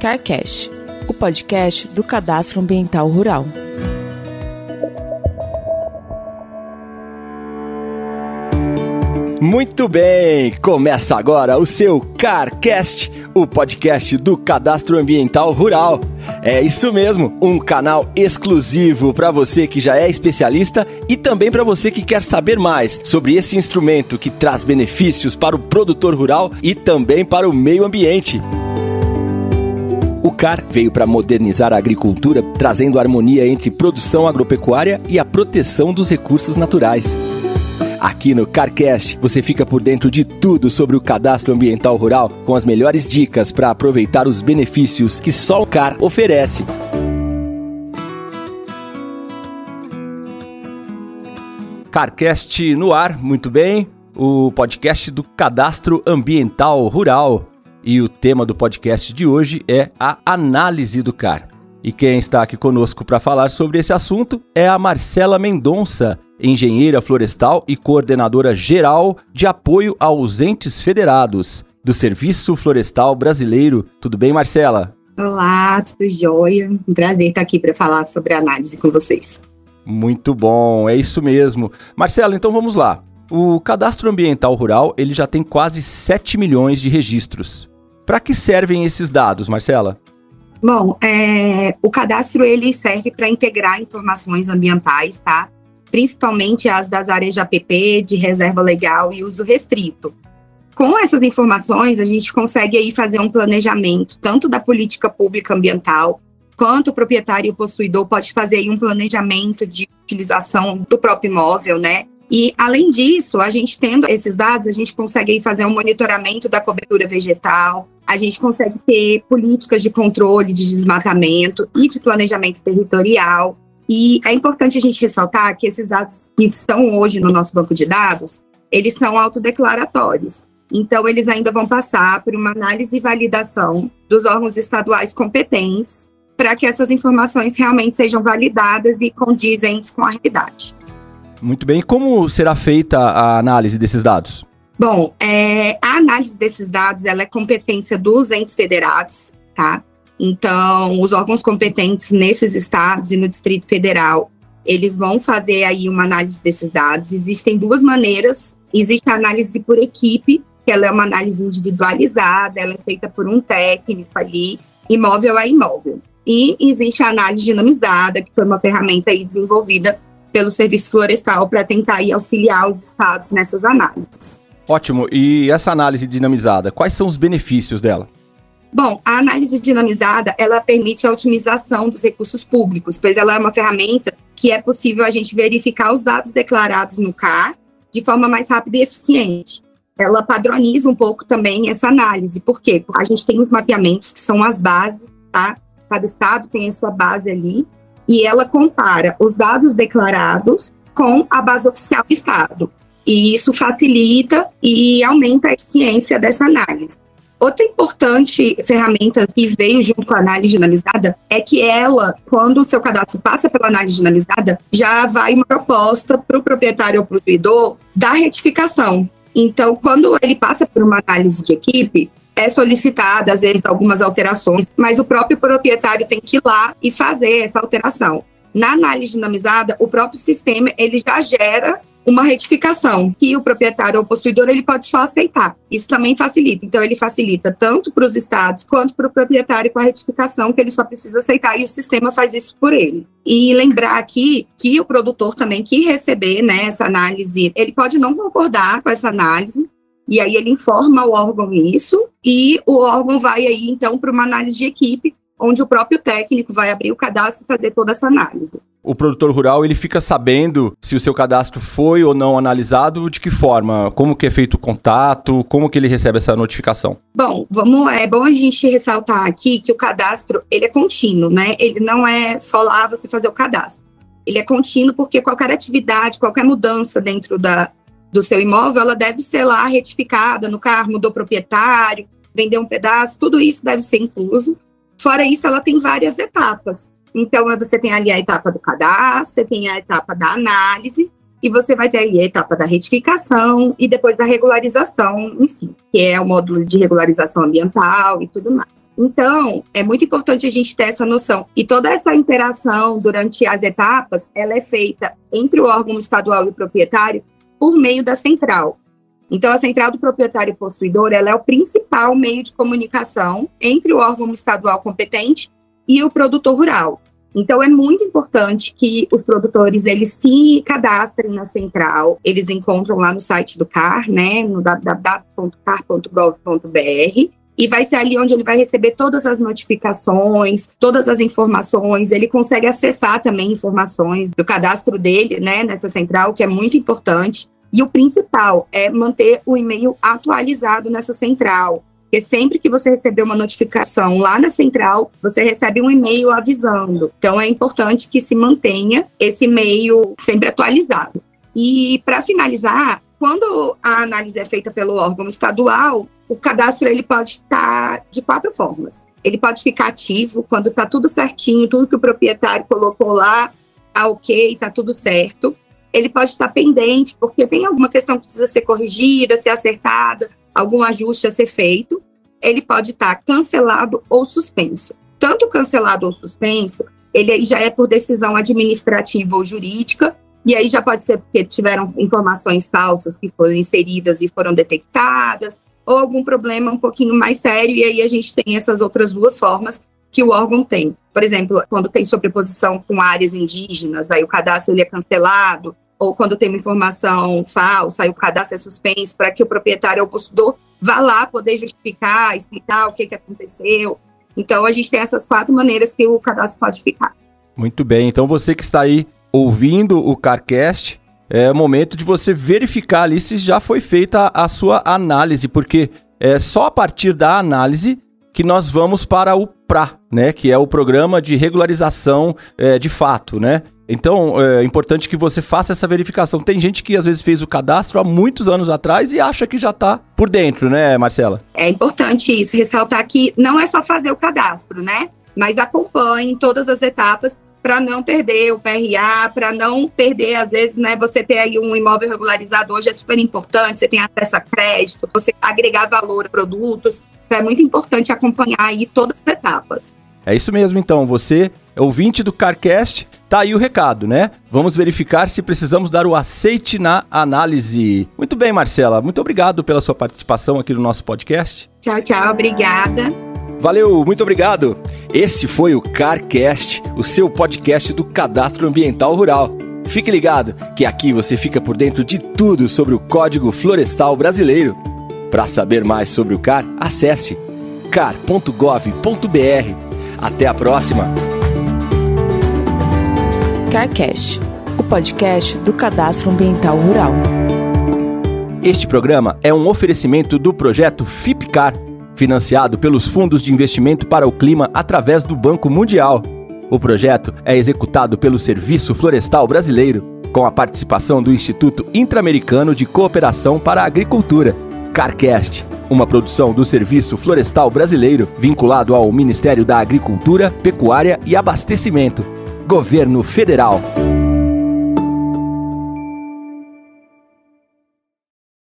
CarCast, o podcast do Cadastro Ambiental Rural. Muito bem, começa agora o seu CarCast, o podcast do Cadastro Ambiental Rural. É isso mesmo, um canal exclusivo para você que já é especialista e também para você que quer saber mais sobre esse instrumento que traz benefícios para o produtor rural e também para o meio ambiente. O CAR veio para modernizar a agricultura, trazendo harmonia entre produção agropecuária e a proteção dos recursos naturais. Aqui no CarCast você fica por dentro de tudo sobre o cadastro ambiental rural com as melhores dicas para aproveitar os benefícios que só o CAR oferece. CarCast no ar, muito bem. O podcast do Cadastro Ambiental Rural. E o tema do podcast de hoje é a análise do CAR. E quem está aqui conosco para falar sobre esse assunto é a Marcela Mendonça, engenheira florestal e coordenadora geral de apoio aos entes federados do Serviço Florestal Brasileiro. Tudo bem, Marcela? Olá, tudo jóia? Um prazer estar aqui para falar sobre análise com vocês. Muito bom, é isso mesmo. Marcela, então vamos lá. O Cadastro Ambiental Rural ele já tem quase 7 milhões de registros. Para que servem esses dados, Marcela? Bom, é, o cadastro ele serve para integrar informações ambientais, tá? Principalmente as das áreas de APP, de reserva legal e uso restrito. Com essas informações, a gente consegue aí fazer um planejamento tanto da política pública ambiental, quanto o proprietário e o possuidor pode fazer aí um planejamento de utilização do próprio imóvel, né? E além disso, a gente tendo esses dados, a gente consegue aí fazer um monitoramento da cobertura vegetal, a gente consegue ter políticas de controle de desmatamento e de planejamento territorial. E é importante a gente ressaltar que esses dados que estão hoje no nosso banco de dados, eles são autodeclaratórios. Então, eles ainda vão passar por uma análise e validação dos órgãos estaduais competentes para que essas informações realmente sejam validadas e condizentes com a realidade. Muito bem. Como será feita a análise desses dados? Bom, é, a análise desses dados ela é competência dos entes federados, tá? Então, os órgãos competentes nesses estados e no Distrito Federal, eles vão fazer aí uma análise desses dados. Existem duas maneiras. Existe a análise por equipe, que ela é uma análise individualizada, ela é feita por um técnico ali, imóvel a imóvel. E existe a análise dinamizada, que foi uma ferramenta aí desenvolvida pelo Serviço Florestal para tentar aí auxiliar os estados nessas análises. Ótimo. E essa análise dinamizada, quais são os benefícios dela? Bom, a análise dinamizada, ela permite a otimização dos recursos públicos, pois ela é uma ferramenta que é possível a gente verificar os dados declarados no CAR de forma mais rápida e eficiente. Ela padroniza um pouco também essa análise. Por quê? Porque a gente tem os mapeamentos que são as bases, tá? Cada estado tem a sua base ali, e ela compara os dados declarados com a base oficial do estado. E isso facilita e aumenta a eficiência dessa análise. Outra importante ferramenta que veio junto com a análise dinamizada é que ela, quando o seu cadastro passa pela análise dinamizada, já vai uma proposta para o proprietário ou possuidor da retificação. Então, quando ele passa por uma análise de equipe, é solicitada, às vezes, algumas alterações, mas o próprio proprietário tem que ir lá e fazer essa alteração. Na análise dinamizada, o próprio sistema ele já gera uma retificação que o proprietário ou possuidor ele pode só aceitar. Isso também facilita. Então ele facilita tanto para os estados quanto para o proprietário com a retificação que ele só precisa aceitar e o sistema faz isso por ele. E lembrar aqui que o produtor também que receber né, essa análise, ele pode não concordar com essa análise, e aí ele informa o órgão isso, e o órgão vai aí então para uma análise de equipe, onde o próprio técnico vai abrir o cadastro e fazer toda essa análise o produtor rural ele fica sabendo se o seu cadastro foi ou não analisado, de que forma? Como que é feito o contato? Como que ele recebe essa notificação? Bom, vamos, é bom a gente ressaltar aqui que o cadastro ele é contínuo, né? Ele não é só lá você fazer o cadastro. Ele é contínuo porque qualquer atividade, qualquer mudança dentro da, do seu imóvel, ela deve ser lá retificada no carro, mudou proprietário, vendeu um pedaço, tudo isso deve ser incluso. Fora isso, ela tem várias etapas. Então, você tem ali a etapa do cadastro, você tem a etapa da análise, e você vai ter aí a etapa da retificação e depois da regularização em si, que é o módulo de regularização ambiental e tudo mais. Então, é muito importante a gente ter essa noção. E toda essa interação durante as etapas, ela é feita entre o órgão estadual e o proprietário por meio da central. Então, a central do proprietário possuidor ela é o principal meio de comunicação entre o órgão estadual competente e o produtor rural. Então é muito importante que os produtores eles se cadastrem na central. Eles encontram lá no site do CAR, né, no www.car.gov.br e vai ser ali onde ele vai receber todas as notificações, todas as informações. Ele consegue acessar também informações do cadastro dele, né, nessa central, que é muito importante. E o principal é manter o e-mail atualizado nessa central. Porque sempre que você receber uma notificação lá na central, você recebe um e-mail avisando. Então é importante que se mantenha esse e-mail sempre atualizado. E para finalizar, quando a análise é feita pelo órgão estadual, o cadastro ele pode estar de quatro formas. Ele pode ficar ativo quando está tudo certinho, tudo que o proprietário colocou lá, tá ok, está tudo certo. Ele pode estar pendente, porque tem alguma questão que precisa ser corrigida, ser acertada, algum ajuste a ser feito ele pode estar cancelado ou suspenso. Tanto cancelado ou suspenso, ele aí já é por decisão administrativa ou jurídica, e aí já pode ser porque tiveram informações falsas que foram inseridas e foram detectadas, ou algum problema um pouquinho mais sério, e aí a gente tem essas outras duas formas que o órgão tem. Por exemplo, quando tem sobreposição com áreas indígenas, aí o cadastro ele é cancelado, ou quando tem uma informação falsa, aí o cadastro é suspenso para que o proprietário ou o possuidor vá lá poder justificar, explicar o que, que aconteceu. Então, a gente tem essas quatro maneiras que o cadastro pode ficar. Muito bem. Então, você que está aí ouvindo o CarCast, é momento de você verificar ali se já foi feita a sua análise, porque é só a partir da análise que nós vamos para o Né, que é o Programa de Regularização é, de Fato, né? Então, é importante que você faça essa verificação. Tem gente que às vezes fez o cadastro há muitos anos atrás e acha que já está por dentro, né, Marcela? É importante isso, ressaltar que não é só fazer o cadastro, né? Mas acompanhe todas as etapas para não perder o PRA, para não perder, às vezes, né, você ter aí um imóvel regularizado hoje é super importante, você tem acesso a crédito, você agregar valor a produtos, é muito importante acompanhar aí todas as etapas. É isso mesmo, então. Você, ouvinte do CarCast, tá aí o recado, né? Vamos verificar se precisamos dar o aceite na análise. Muito bem, Marcela. Muito obrigado pela sua participação aqui no nosso podcast. Tchau, tchau. Obrigada. Valeu, muito obrigado. Esse foi o CarCast, o seu podcast do Cadastro Ambiental Rural. Fique ligado que aqui você fica por dentro de tudo sobre o Código Florestal Brasileiro. Para saber mais sobre o CAR, acesse car.gov.br até a próxima! CarCast, o podcast do Cadastro Ambiental Rural. Este programa é um oferecimento do projeto FIPCAR, financiado pelos Fundos de Investimento para o Clima através do Banco Mundial. O projeto é executado pelo Serviço Florestal Brasileiro, com a participação do Instituto Interamericano de Cooperação para a Agricultura, CarCast uma produção do Serviço Florestal Brasileiro, vinculado ao Ministério da Agricultura, Pecuária e Abastecimento. Governo Federal.